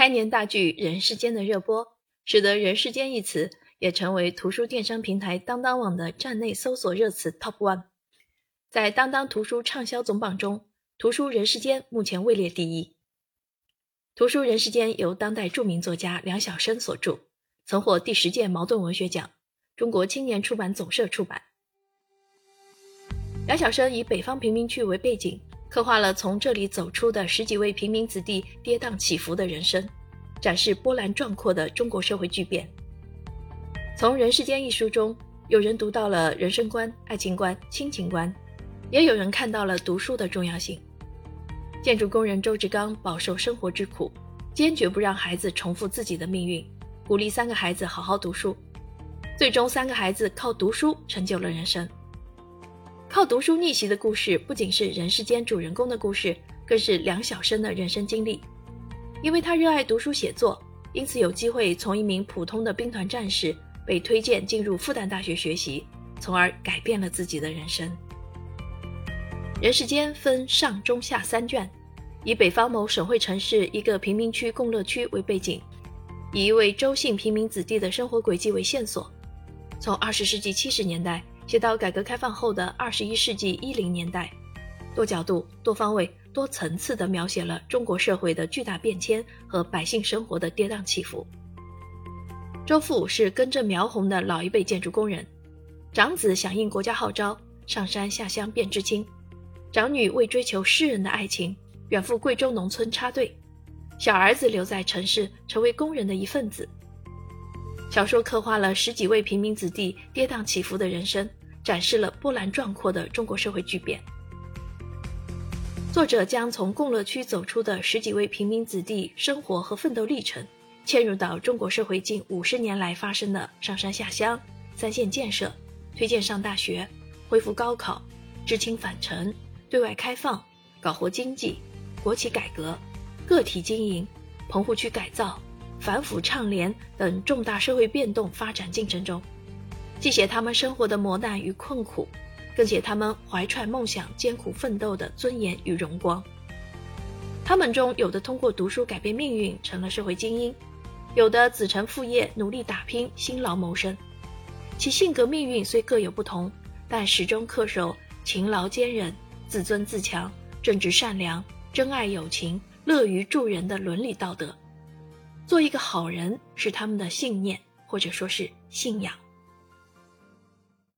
开年大剧《人世间》的热播，使得“人世间”一词也成为图书电商平台当当网的站内搜索热词 Top One。在当当图书畅销总榜中，图书《人世间》目前位列第一。图书《人世间》由当代著名作家梁晓声所著，曾获第十届茅盾文学奖，中国青年出版总社出版。梁晓声以北方贫民区为背景。刻画了从这里走出的十几位平民子弟跌宕起伏的人生，展示波澜壮阔的中国社会巨变。从《人世间》一书中，有人读到了人生观、爱情观、亲情观，也有人看到了读书的重要性。建筑工人周志刚饱受生活之苦，坚决不让孩子重复自己的命运，鼓励三个孩子好好读书，最终三个孩子靠读书成就了人生。靠读书逆袭的故事，不仅是人世间主人公的故事，更是梁晓声的人生经历。因为他热爱读书写作，因此有机会从一名普通的兵团战士被推荐进入复旦大学学习，从而改变了自己的人生。人世间分上中下三卷，以北方某省会城市一个贫民区共乐区为背景，以一位周姓平民子弟的生活轨迹为线索，从二十世纪七十年代。写到改革开放后的二十一世纪一零年代，多角度、多方位、多层次地描写了中国社会的巨大变迁和百姓生活的跌宕起伏。周父是根正苗红的老一辈建筑工人，长子响应国家号召上山下乡变知青，长女为追求诗人的爱情远赴贵州农村插队，小儿子留在城市成为工人的一份子。小说刻画了十几位平民子弟跌宕起伏的人生。展示了波澜壮阔的中国社会巨变。作者将从共乐区走出的十几位平民子弟生活和奋斗历程，嵌入到中国社会近五十年来发生的上山下乡、三线建设、推荐上大学、恢复高考、知青返城、对外开放、搞活经济、国企改革、个体经营、棚户区改造、反腐倡廉等重大社会变动发展进程中。既写他们生活的磨难与困苦，更写他们怀揣梦想、艰苦奋斗的尊严与荣光。他们中有的通过读书改变命运，成了社会精英；有的子承父业，努力打拼，辛劳谋生。其性格命运虽各有不同，但始终恪守勤劳坚韧、自尊自强、正直善良、珍爱友情、乐于助人的伦理道德。做一个好人是他们的信念，或者说是信仰。